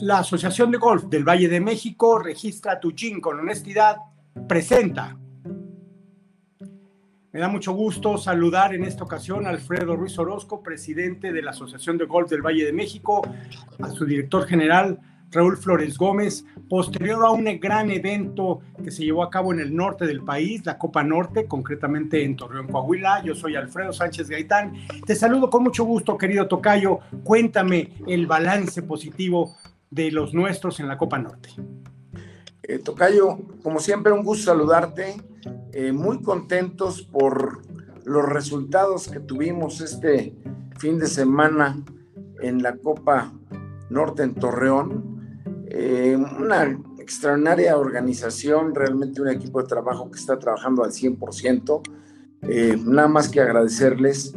La Asociación de Golf del Valle de México registra tu GIN con honestidad. Presenta. Me da mucho gusto saludar en esta ocasión a Alfredo Ruiz Orozco, presidente de la Asociación de Golf del Valle de México, a su director general, Raúl Flores Gómez, posterior a un gran evento que se llevó a cabo en el norte del país, la Copa Norte, concretamente en Torreón, Coahuila. Yo soy Alfredo Sánchez Gaitán. Te saludo con mucho gusto, querido Tocayo. Cuéntame el balance positivo de los nuestros en la Copa Norte. Eh, Tocayo, como siempre, un gusto saludarte. Eh, muy contentos por los resultados que tuvimos este fin de semana en la Copa Norte en Torreón. Eh, una extraordinaria organización, realmente un equipo de trabajo que está trabajando al 100%. Eh, nada más que agradecerles.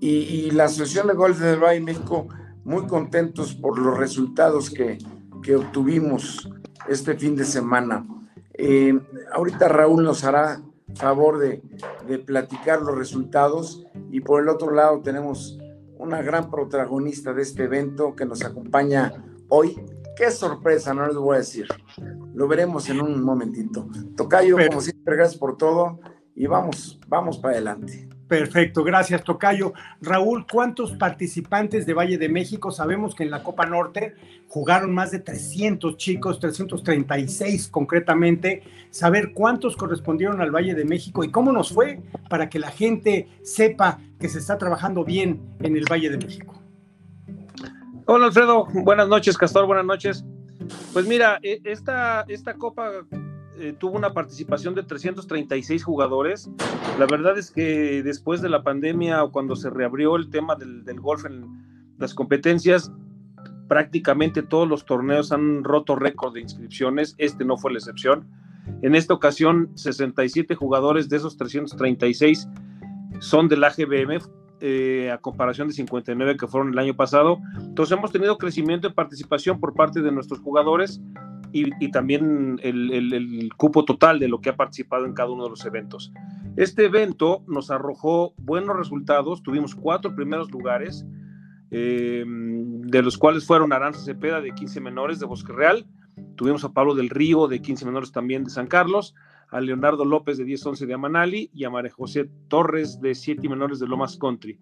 Y, la Asociación de Golf del Valle México, muy contentos por los resultados que, que obtuvimos este fin de semana. Eh, ahorita Raúl nos hará favor de, de, platicar los resultados y por el otro lado tenemos una gran protagonista de este evento que nos acompaña hoy, Qué sorpresa, no les voy a decir. Lo veremos en un momentito. Tocayo, como siempre, gracias por todo y vamos, vamos para adelante. Perfecto, gracias Tocayo. Raúl, ¿cuántos participantes de Valle de México? Sabemos que en la Copa Norte jugaron más de 300 chicos, 336 concretamente. Saber cuántos correspondieron al Valle de México y cómo nos fue para que la gente sepa que se está trabajando bien en el Valle de México. Hola Alfredo, buenas noches, Castor, buenas noches. Pues mira, e, esta, esta copa eh, tuvo una participación de 336 jugadores. La verdad es que después de la pandemia o cuando se reabrió el tema del, del golf en las competencias, prácticamente todos los torneos han roto récord de inscripciones. Este no fue la excepción. En esta ocasión, 67 jugadores de esos 336 son del AGBM, eh, a comparación de 59 que fueron el año pasado. Entonces hemos tenido crecimiento de participación por parte de nuestros jugadores y, también el, cupo total de lo que ha participado en cada uno de los eventos. Este evento nos arrojó buenos resultados, tuvimos cuatro primeros lugares, eh, de los cuales fueron Aranza Cepeda de 15 menores de Bosque Real, tuvimos a Pablo del Río de 15 menores también de San Carlos, a Leonardo López de 10-11 de Amanali y a María José Torres de 7 menores de Lomas Country.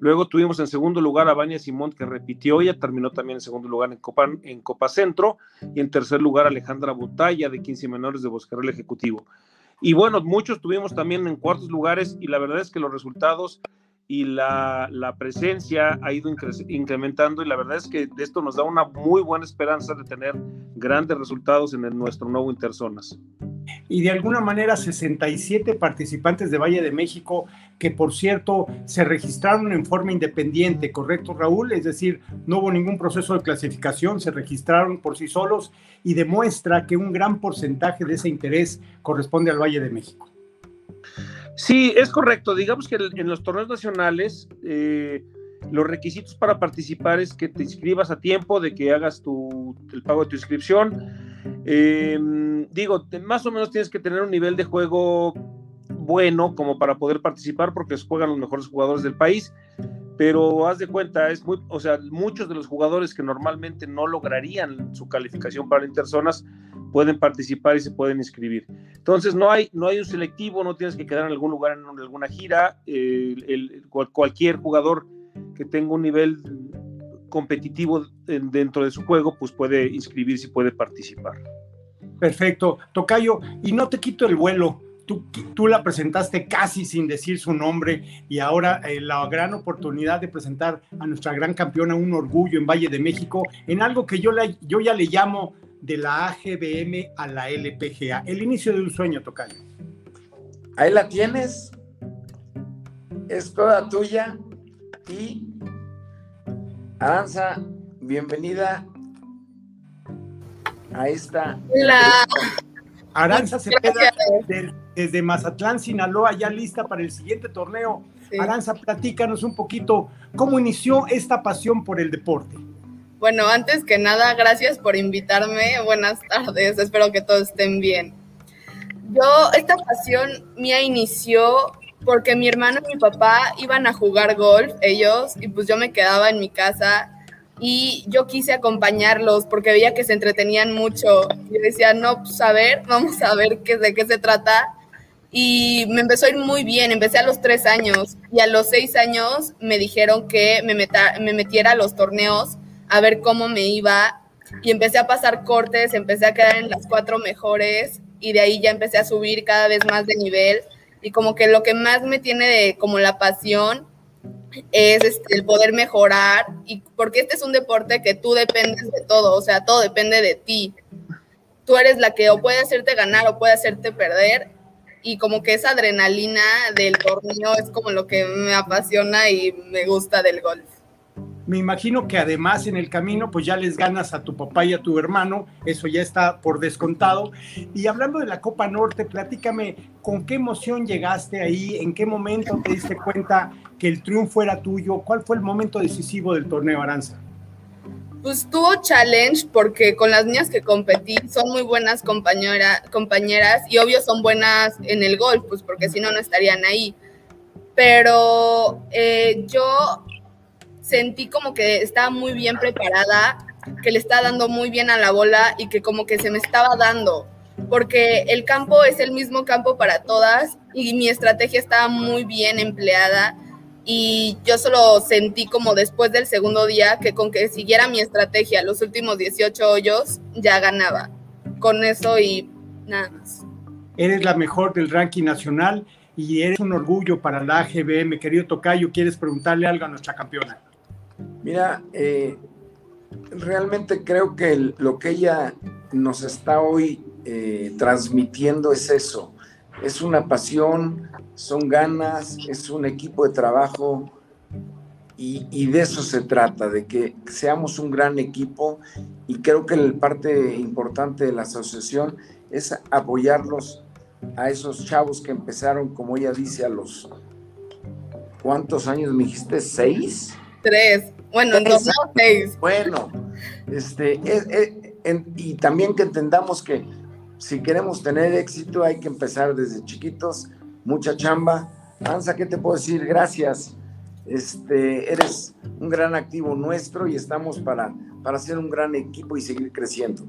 Luego tuvimos en segundo lugar a Baña Simón, que repitió, ella terminó también en segundo lugar en Copa, en Copa Centro, y en tercer lugar Alejandra Butaya de 15 menores de Bosquerel Ejecutivo. Y bueno, muchos tuvimos también en cuartos lugares, y la verdad es que los resultados y la, la, presencia ha ido incrementando y la verdad es que esto nos da una muy buena esperanza de tener grandes resultados en el, nuestro nuevo Interzonas. Y de alguna manera 67 participantes de Valle de México que por cierto se registraron en forma independiente, ¿correcto Raúl? Es decir, no hubo ningún proceso de clasificación, se registraron por sí solos y demuestra que un gran porcentaje de ese interés corresponde al Valle de México. Sí, es correcto. Digamos que en los torneos nacionales eh, los requisitos para participar es que te inscribas a tiempo, de que hagas tu, el pago de tu inscripción. Em, digo, más o menos tienes que tener un nivel de juego bueno como para poder participar porque juegan los mejores jugadores del país pero haz de cuenta, es muy, o sea, muchos de los jugadores que normalmente no lograrían su calificación para interzonas pueden participar y se pueden inscribir. Entonces no hay, no hay un selectivo, no tienes que quedar en algún lugar en alguna gira. cualquier jugador que tenga un nivel competitivo dentro de su juego, pues puede inscribirse y puede participar. Perfecto, Tocayo, y no te quito el vuelo. Tú, la presentaste casi sin decir su nombre y ahora eh, la gran oportunidad de presentar a nuestra gran campeona, un orgullo en Valle de México, en algo que yo, la, yo ya le llamo de la AGBM a la LPGA, el inicio de un sueño, Tocayo. Ahí la tienes, es toda tuya y Aranza, bienvenida a esta. Hola. Aranza Cepeda desde, desde, Mazatlán, Sinaloa, ya lista para el siguiente torneo. Aranza, platícanos un poquito cómo inició esta pasión por el deporte. Bueno, antes que nada, gracias por invitarme. Buenas tardes, espero que todos estén bien. Yo, esta pasión mía inició porque mi hermano y mi papá iban a jugar golf, ellos, y pues yo me quedaba en mi casa y yo quise acompañarlos porque veía que se entretenían mucho. Yo decía, no, pues a ver, vamos a ver qué, de qué se trata. Y me empezó a ir muy bien, empecé a los tres años y a los seis años me dijeron que me, me metiera a los torneos a ver cómo me iba y empecé a pasar cortes, empecé a quedar en las cuatro mejores y de ahí ya empecé a subir cada vez más de nivel. Y como que lo que más me tiene de como la pasión es este, el poder mejorar y porque este es un deporte que tú dependes de todo, o sea, todo depende de ti. Tú eres la que o puede hacerte ganar o puede hacerte perder y como que esa adrenalina del torneo es como lo que me apasiona y me gusta del golf me imagino que además en el camino pues ya les ganas a tu papá y a tu hermano, eso ya está por descontado. Y hablando de la Copa Norte, platícame con qué emoción llegaste ahí, en qué momento te diste cuenta que el triunfo era tuyo, cuál fue el momento decisivo del torneo Aranza. Pues tuvo challenge porque con las niñas que competí son muy buenas compañeras y obvio son buenas en el golf, pues porque si no, no estarían ahí. Pero eh, yo sentí como que estaba muy bien preparada, que le estaba dando muy bien a la bola y que como que se me estaba dando, porque el campo es el mismo campo para todas y mi estrategia estaba muy bien empleada y yo solo sentí como después del segundo día que con que siguiera mi estrategia los últimos 18 hoyos ya ganaba. Con eso y nada más. Eres la mejor del ranking nacional y eres un orgullo para la AGBM. Querido Tocayo, ¿quieres preguntarle algo a nuestra campeona? Mira, eh, realmente creo que lo que ella nos está hoy eh, transmitiendo es eso. Es una pasión, son ganas, es un equipo de trabajo y, de eso se trata, de que seamos un gran equipo y creo que la parte importante de la asociación es apoyarlos a esos chavos que empezaron, como ella dice, a los... ¿Cuántos años me dijiste? ¿Seis? Tres. Bueno, seis. Bueno, este, y también que entendamos que si queremos tener éxito hay que empezar desde chiquitos, mucha chamba. Ansa, ¿qué te puedo decir? Gracias. Este, eres un gran activo nuestro y estamos para, para ser un gran equipo y seguir creciendo.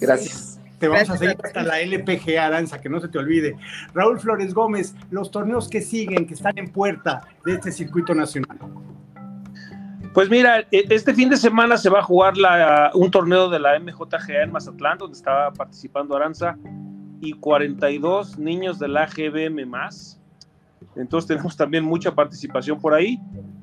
Gracias. Te vamos a seguir hasta la LPG Aranza, que no se te olvide. Raúl Flores Gómez, los torneos que siguen, que están en puerta de este circuito nacional. Pues mira, e, este fin de semana se va a jugar un torneo de la MJGA en Mazatlán, donde estaba participando Aranza, y 42 niños de la GBM más. Entonces tenemos también mucha participación por ahí.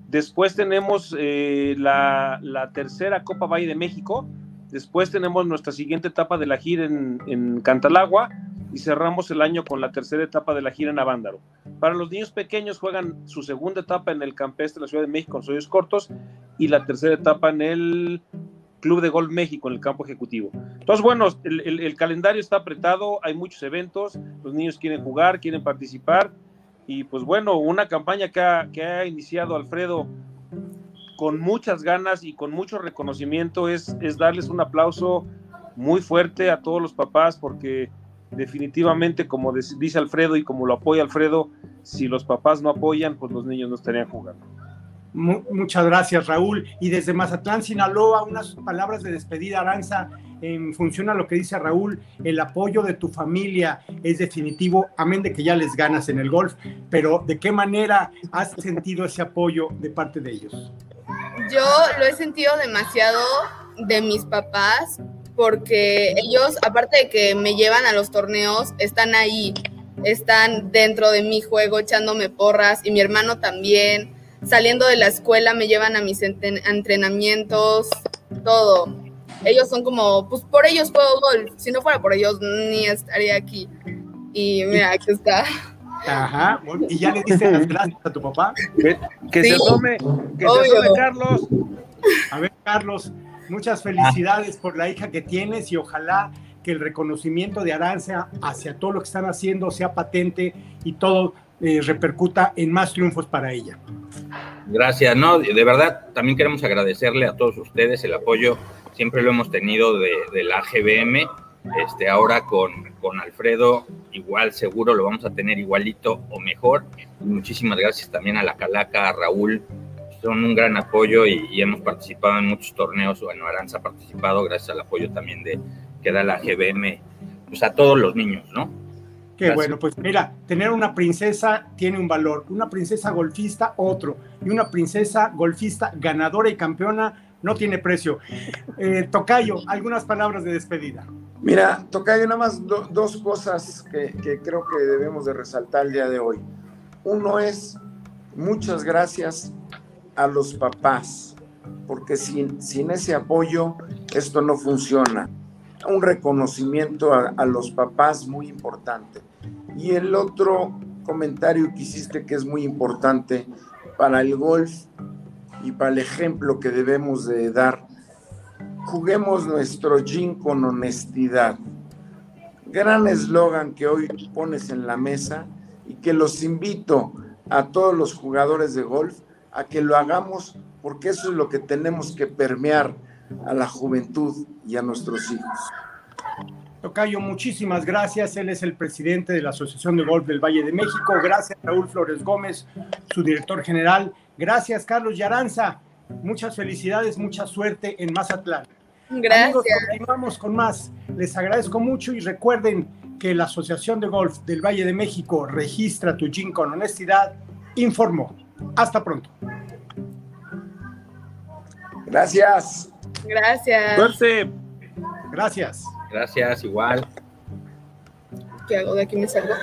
Después tenemos eh, la, tercera Copa Valle de México. Después tenemos nuestra siguiente etapa de la gira en, en Cantalagua y cerramos el año con la tercera etapa de la gira en Avándaro. Para los niños pequeños juegan su segunda etapa en el Campestre de la Ciudad de México con sueños cortos y la tercera etapa en el Club de Golf México en el campo ejecutivo. Entonces, bueno, el, calendario está apretado, hay muchos eventos, los niños quieren jugar, quieren participar y pues bueno, una campaña que ha, iniciado Alfredo con muchas ganas y con mucho reconocimiento es darles un aplauso muy fuerte a todos los papás porque definitivamente, como dice Alfredo y como lo apoya Alfredo, si los papás no apoyan, pues los niños no estarían jugando. Muchas gracias, Raúl. Y desde Mazatlán, Sinaloa, unas palabras de despedida, Aranza, en función a lo que dice Raúl, el apoyo de tu familia es definitivo, amén de que ya les ganas en el golf, pero ¿de qué manera has sentido ese apoyo de parte de ellos? Yo lo he sentido demasiado de mis papás, porque ellos, aparte de que me llevan a los torneos, están ahí, están dentro de mi juego echándome porras y mi hermano también. Saliendo de la escuela me llevan a mis entrenamientos, todo. Ellos son como, pues por ellos juego golf. Si no fuera por ellos, ni estaría aquí. Y mira, aquí está. Ajá, y ya le diste las gracias a tu papá. Que, se tome, que se tome Carlos. A ver, Carlos, Muchas felicidades por la hija que tienes y ojalá que el reconocimiento de Aranza hacia todo lo que están haciendo sea patente y todo eh, repercuta en más triunfos para ella. Gracias, no, de verdad también queremos agradecerle a todos ustedes el apoyo, siempre lo hemos tenido de, la GBM, este, ahora con, con, Alfredo igual seguro lo vamos a tener igualito o mejor. Muchísimas gracias también a la Calaca, a Raúl, son un gran apoyo y, hemos participado en muchos torneos. Bueno, Aranza ha participado gracias al apoyo también de que da la GBM pues a todos los niños, ¿no? Qué bueno, pues mira, tener una princesa tiene un valor, una princesa golfista otro, y una princesa golfista ganadora y campeona no tiene precio. Eh, Tocayo, algunas palabras de despedida. Mira, Tocayo, nada más dos cosas que, que, creo que debemos de resaltar el día de hoy. Uno es, muchas gracias a los papás, porque sin, sin ese apoyo esto no funciona. Un reconocimiento a, a los papás muy importante. Y el otro comentario que hiciste que es muy importante para el golf y para el ejemplo que debemos de dar, juguemos nuestro gin con honestidad. Gran eslogan que hoy pones en la mesa y que los invito a todos los jugadores de golf a que lo hagamos porque eso es lo que tenemos que permear a la juventud y a nuestros hijos. Tocayo, muchísimas gracias. Él es el presidente de la Asociación de Golf del Valle de México. Gracias, Raúl Flores Gómez, su director general. Gracias, Carlos Yaranza. Muchas felicidades, mucha suerte en Mazatlán. Gracias. Amigos, continuamos con más. Les agradezco mucho y recuerden que la Asociación de Golf del Valle de México registra tu GIN con honestidad. Informó. Hasta pronto. Gracias. Gracias. Suerte. Gracias. Gracias, igual. ¿Qué hago? ¿De aquí me salgo?